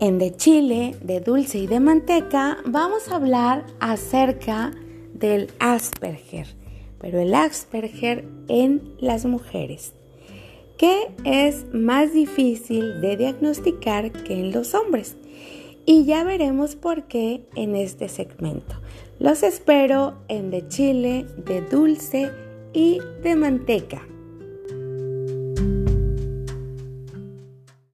En De Chile, de dulce y de manteca, vamos a hablar acerca del Asperger, pero el Asperger en las mujeres, que es más difícil de diagnosticar que en los hombres. Y ya veremos por qué en este segmento. Los espero en De Chile, de dulce y de manteca.